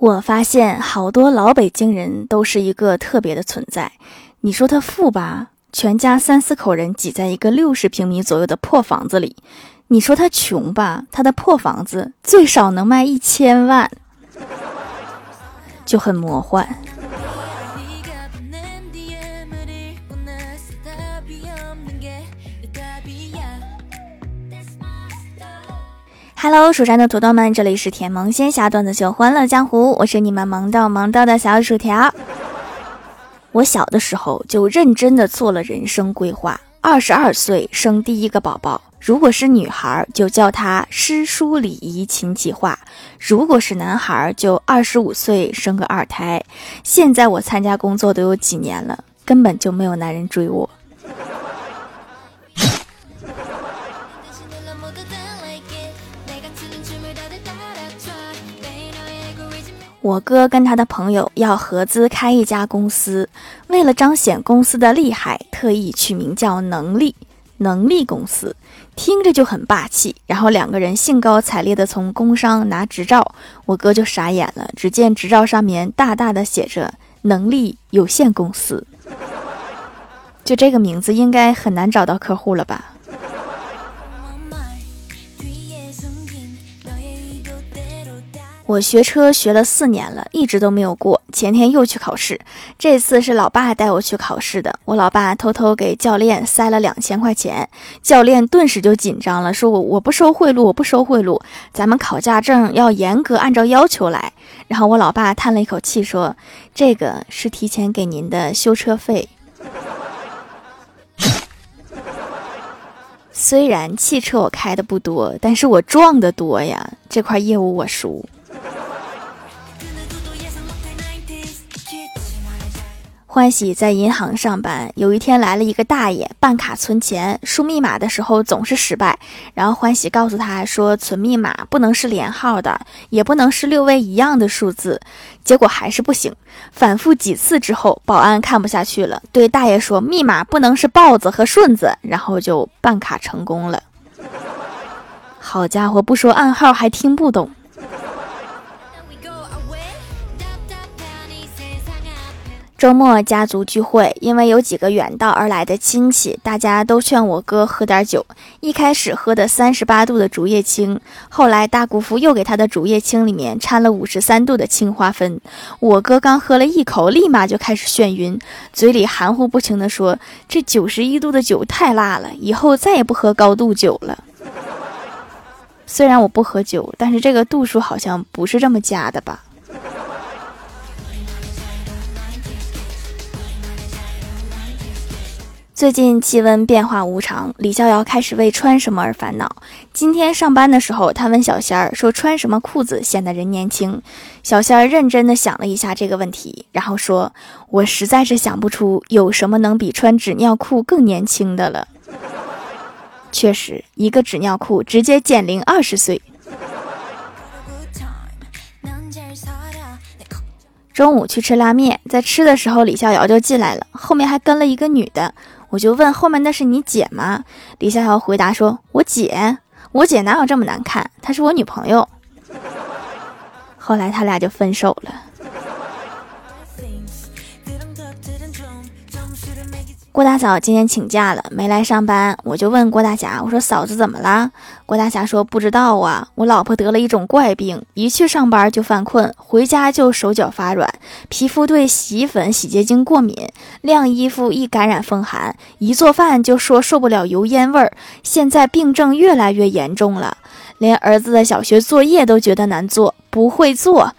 我发现好多老北京人都是一个特别的存在。你说他富吧，全家三四口人挤在一个六十平米左右的破房子里；你说他穷吧，他的破房子最少能卖一千万，就很魔幻。Hello，蜀山的土豆们，这里是甜萌仙侠段子秀《欢乐江湖》，我是你们萌到萌到的小薯条。我小的时候就认真的做了人生规划，二十二岁生第一个宝宝，如果是女孩就叫她诗书礼仪琴计划；如果是男孩就二十五岁生个二胎。现在我参加工作都有几年了，根本就没有男人追我。我哥跟他的朋友要合资开一家公司，为了彰显公司的厉害，特意取名叫“能力能力公司”，听着就很霸气。然后两个人兴高采烈地从工商拿执照，我哥就傻眼了。只见执照上面大大的写着“能力有限公司”，就这个名字应该很难找到客户了吧。我学车学了四年了，一直都没有过。前天又去考试，这次是老爸带我去考试的。我老爸偷偷给教练塞了两千块钱，教练顿时就紧张了，说我我不收贿赂，我不收贿赂，咱们考驾证要严格按照要求来。然后我老爸叹了一口气说：“这个是提前给您的修车费。虽然汽车我开的不多，但是我撞的多呀，这块业务我熟。”欢喜在银行上班，有一天来了一个大爷办卡存钱，输密码的时候总是失败。然后欢喜告诉他说，存密码不能是连号的，也不能是六位一样的数字。结果还是不行，反复几次之后，保安看不下去了，对大爷说，密码不能是豹子和顺子，然后就办卡成功了。好家伙，不说暗号还听不懂。周末家族聚会，因为有几个远道而来的亲戚，大家都劝我哥喝点酒。一开始喝的三十八度的竹叶青，后来大姑父又给他的竹叶青里面掺了五十三度的青花汾。我哥刚喝了一口，立马就开始眩晕，嘴里含糊不清地说：“这九十一度的酒太辣了，以后再也不喝高度酒了。”虽然我不喝酒，但是这个度数好像不是这么加的吧。最近气温变化无常，李逍遥开始为穿什么而烦恼。今天上班的时候，他问小仙儿说：“穿什么裤子显得人年轻？”小仙儿认真的想了一下这个问题，然后说：“我实在是想不出有什么能比穿纸尿裤更年轻的了。”确实，一个纸尿裤直接减龄二十岁。中午去吃拉面，在吃的时候，李逍遥就进来了，后面还跟了一个女的。我就问后面那是你姐吗？李逍遥回答说：“我姐，我姐哪有这么难看？她是我女朋友。”后来他俩就分手了。郭大嫂今天请假了，没来上班。我就问郭大侠：“我说嫂子怎么了？”郭大侠说：“不知道啊，我老婆得了一种怪病，一去上班就犯困，回家就手脚发软，皮肤对洗衣粉、洗洁精过敏，晾衣服易感染风寒，一做饭就说受不了油烟味儿。现在病症越来越严重了，连儿子的小学作业都觉得难做，不会做。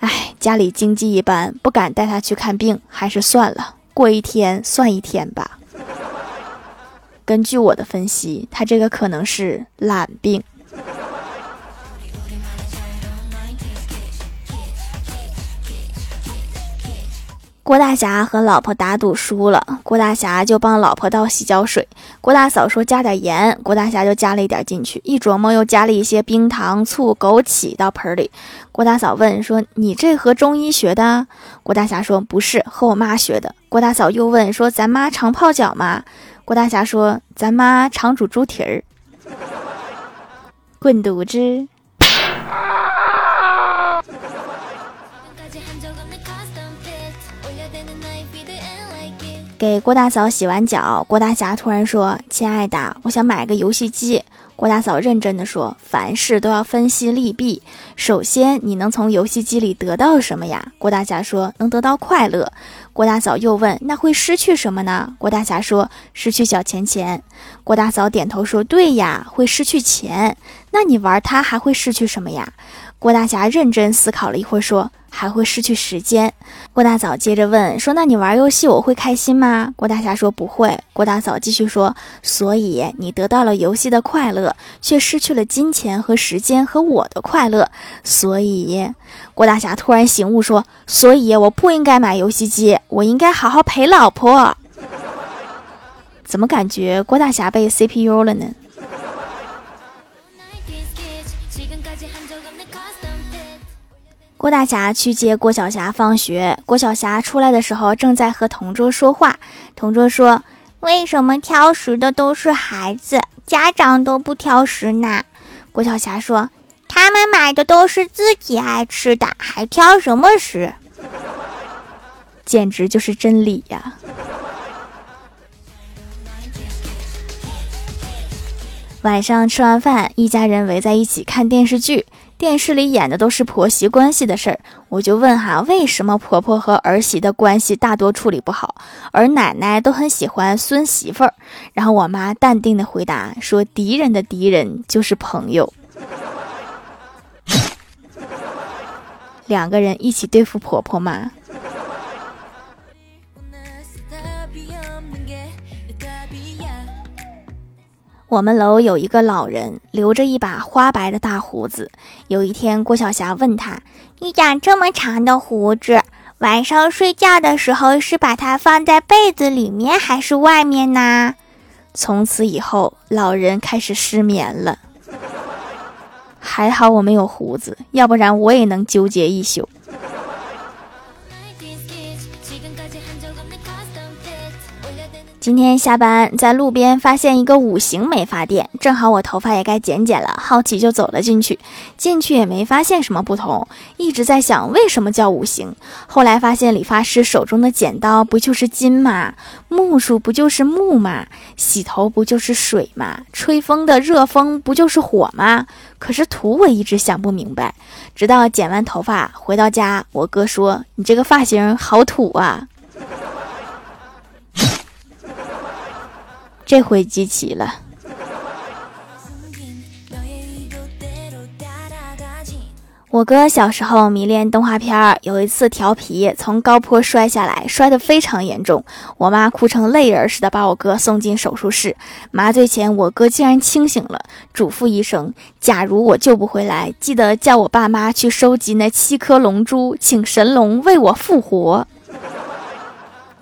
哎，家里经济一般，不敢带他去看病，还是算了。”过一天算一天吧。根据我的分析，他这个可能是懒病。郭大侠和老婆打赌输了，郭大侠就帮老婆倒洗脚水。郭大嫂说加点盐，郭大侠就加了一点进去。一琢磨，又加了一些冰糖、醋、枸杞到盆里。郭大嫂问说：“你这和中医学的？”郭大侠说：“不是，和我妈学的。”郭大嫂又问说：“咱妈常泡脚吗？”郭大侠说：“咱妈常煮猪蹄儿。”滚犊子！给郭大嫂洗完脚，郭大侠突然说：“亲爱的，我想买个游戏机。”郭大嫂认真的说：“凡事都要分析利弊。首先，你能从游戏机里得到什么呀？”郭大侠说：“能得到快乐。”郭大嫂又问：“那会失去什么呢？”郭大侠说：“失去小钱钱。”郭大嫂点头说：“对呀，会失去钱。那你玩它还会失去什么呀？”郭大侠认真思考了一会儿，说。还会失去时间。郭大嫂接着问说：“那你玩游戏我会开心吗？”郭大侠说：“不会。”郭大嫂继续说：“所以你得到了游戏的快乐，却失去了金钱和时间和我的快乐。所以，郭大侠突然醒悟说：‘所以我不应该买游戏机，我应该好好陪老婆。’怎么感觉郭大侠被 CPU 了呢？”郭大侠去接郭晓霞放学，郭晓霞出来的时候正在和同桌说话。同桌说：“为什么挑食的都是孩子，家长都不挑食呢？”郭晓霞说：“他们买的都是自己爱吃的，还挑什么食？”简直就是真理呀！晚上吃完饭，一家人围在一起看电视剧。电视里演的都是婆媳关系的事儿，我就问哈，为什么婆婆和儿媳的关系大多处理不好，而奶奶都很喜欢孙媳妇儿？然后我妈淡定的回答说：“敌人的敌人就是朋友，两个人一起对付婆婆嘛。”我们楼有一个老人，留着一把花白的大胡子。有一天，郭晓霞问他：“你长这么长的胡子，晚上睡觉的时候是把它放在被子里面还是外面呢？”从此以后，老人开始失眠了。还好我没有胡子，要不然我也能纠结一宿。今天下班在路边发现一个五行美发店，正好我头发也该剪剪了，好奇就走了进去。进去也没发现什么不同，一直在想为什么叫五行。后来发现理发师手中的剪刀不就是金吗？木梳不就是木吗？洗头不就是水吗？吹风的热风不就是火吗？可是图我一直想不明白，直到剪完头发回到家，我哥说：“你这个发型好土啊。”这回集齐了。我哥小时候迷恋动画片儿，有一次调皮从高坡摔下来，摔得非常严重。我妈哭成泪人似的把我哥送进手术室。麻醉前，我哥竟然清醒了，嘱咐医生：假如我救不回来，记得叫我爸妈去收集那七颗龙珠，请神龙为我复活。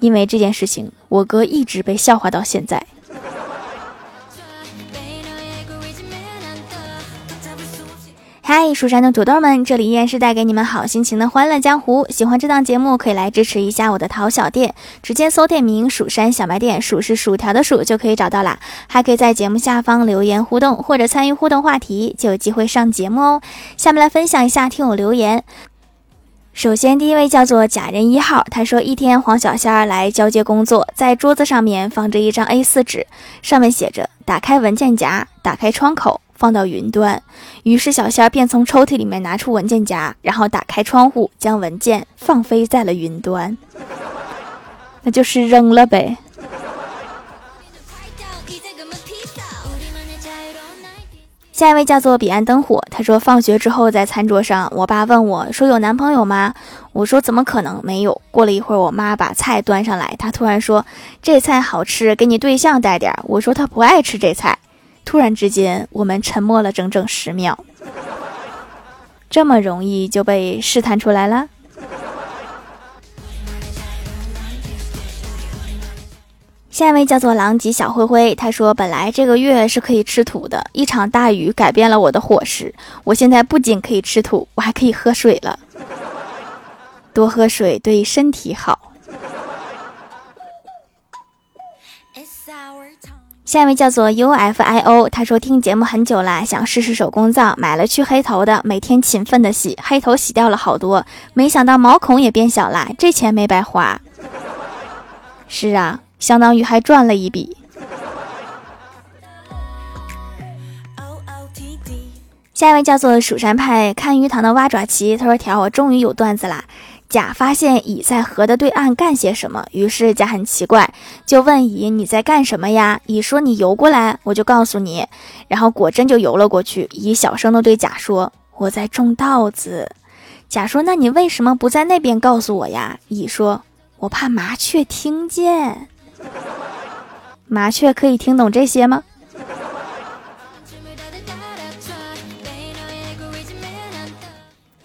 因为这件事情，我哥一直被笑话到现在。嗨，蜀山的土豆们，这里依然是带给你们好心情的欢乐江湖。喜欢这档节目，可以来支持一下我的淘小店，直接搜店名“蜀山小卖店”，数是薯条的数就可以找到啦。还可以在节目下方留言互动，或者参与互动话题，就有机会上节目哦。下面来分享一下听友留言。首先，第一位叫做假人一号，他说一天黄小仙儿来交接工作，在桌子上面放着一张 A4 纸，上面写着：打开文件夹，打开窗口。放到云端，于是小仙儿便从抽屉里面拿出文件夹，然后打开窗户，将文件放飞在了云端，那就是扔了呗。下一位叫做彼岸灯火，他说放学之后在餐桌上，我爸问我说有男朋友吗？我说怎么可能没有。过了一会儿，我妈把菜端上来，她突然说这菜好吃，给你对象带点。我说他不爱吃这菜。突然之间，我们沉默了整整十秒。这么容易就被试探出来了？下一位叫做狼藉小灰灰，他说：“本来这个月是可以吃土的，一场大雨改变了我的伙食。我现在不仅可以吃土，我还可以喝水了。多喝水对身体好。”下一位叫做 U F I O，他说听节目很久啦，想试试手工皂，买了去黑头的，每天勤奋的洗，黑头洗掉了好多，没想到毛孔也变小啦，这钱没白花。是啊，相当于还赚了一笔。下一位叫做蜀山派看鱼塘的蛙爪奇，他说条我终于有段子啦。甲发现乙在河的对岸干些什么，于是甲很奇怪，就问乙：“你在干什么呀？”乙说：“你游过来，我就告诉你。”然后果真就游了过去。乙小声的对甲说：“我在种稻子。”甲说：“那你为什么不在那边告诉我呀？”乙说：“我怕麻雀听见。”麻雀可以听懂这些吗？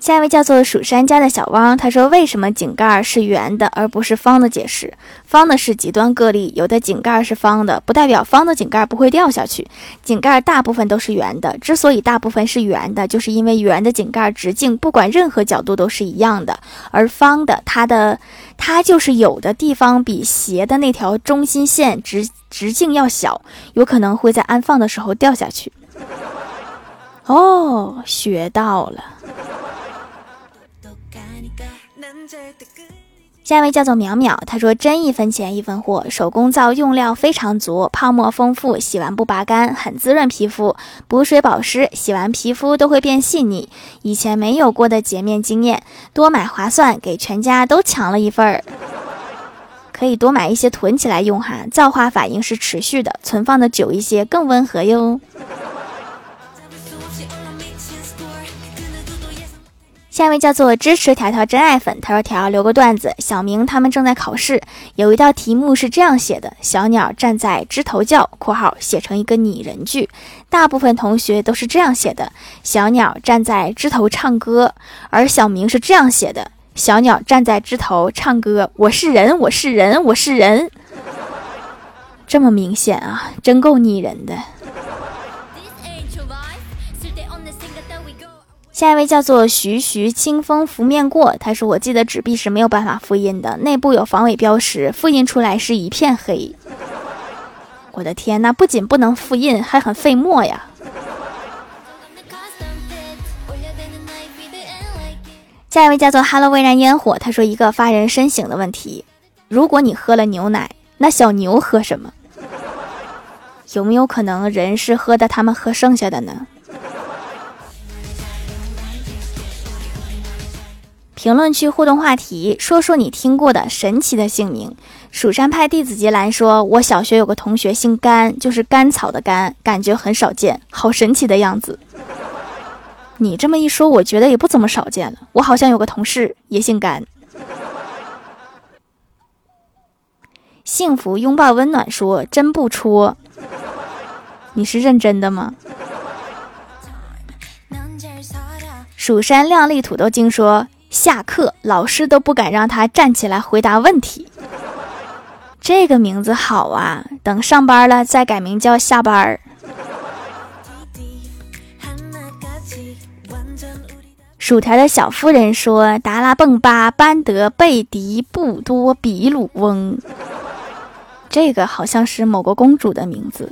下一位叫做蜀山家的小汪，他说：“为什么井盖是圆的而不是方的？解释：方的是极端个例，有的井盖是方的，不代表方的井盖不会掉下去。井盖大部分都是圆的，之所以大部分是圆的，就是因为圆的井盖直径不管任何角度都是一样的，而方的它的它就是有的地方比斜的那条中心线直直径要小，有可能会在安放的时候掉下去。哦，学到了。”下一位叫做淼淼，他说真一分钱一分货，手工皂用料非常足，泡沫丰富，洗完不拔干，很滋润皮肤，补水保湿，洗完皮肤都会变细腻。以前没有过的洁面经验，多买划算，给全家都抢了一份。可以多买一些囤起来用哈，皂化反应是持续的，存放的久一些更温和哟。下一位叫做支持条条真爱粉，他说：“条留个段子，小明他们正在考试，有一道题目是这样写的：小鸟站在枝头叫（括号写成一个拟人句）。大部分同学都是这样写的：小鸟站在枝头唱歌，而小明是这样写的：小鸟站在枝头唱歌，我是人，我是人，我是人。这么明显啊，真够拟人的。”下一位叫做徐徐清风拂面过，他说：“我记得纸币是没有办法复印的，内部有防伪标识，复印出来是一片黑。我的天，那不仅不能复印，还很费墨呀。”下一位叫做 “Hello 微燃烟火”，他说：“一个发人深省的问题，如果你喝了牛奶，那小牛喝什么？有没有可能人是喝的他们喝剩下的呢？”评论区互动话题：说说你听过的神奇的姓名。蜀山派弟子杰兰说：“我小学有个同学姓甘，就是甘草的甘，感觉很少见，好神奇的样子。”你这么一说，我觉得也不怎么少见了。我好像有个同事也姓甘。幸福拥抱温暖说：“真不戳，你是认真的吗？”蜀山靓丽土豆精说。下课，老师都不敢让他站起来回答问题。这个名字好啊，等上班了再改名叫下班儿。薯条的小夫人说：“达拉蹦巴班德贝迪布多比鲁翁。”这个好像是某个公主的名字。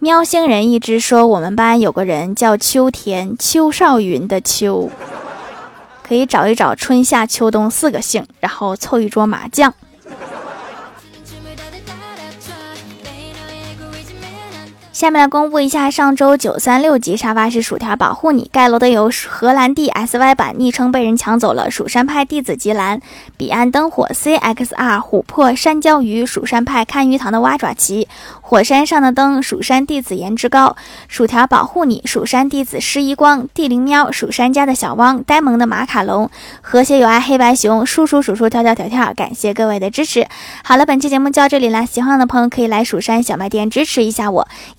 喵星人一直说：“我们班有个人叫秋田，邱少云的秋，可以找一找春夏秋冬四个姓，然后凑一桌麻将。”下面来公布一下上周九三六级沙发是薯条保护你盖楼的有荷兰弟 SY 版，昵称被人抢走了。蜀山派弟子吉兰，彼岸灯火 CXR，琥珀山椒鱼，蜀山派看鱼塘的蛙爪旗，火山上的灯，蜀山弟子颜值高，薯条保护你，蜀山弟子施一光，地灵喵，蜀山家的小汪，呆萌的马卡龙，和谐有爱黑白熊，叔叔叔叔跳跳跳跳，感谢各位的支持。好了，本期节目就到这里了，喜欢的朋友可以来蜀山小卖店支持一下我。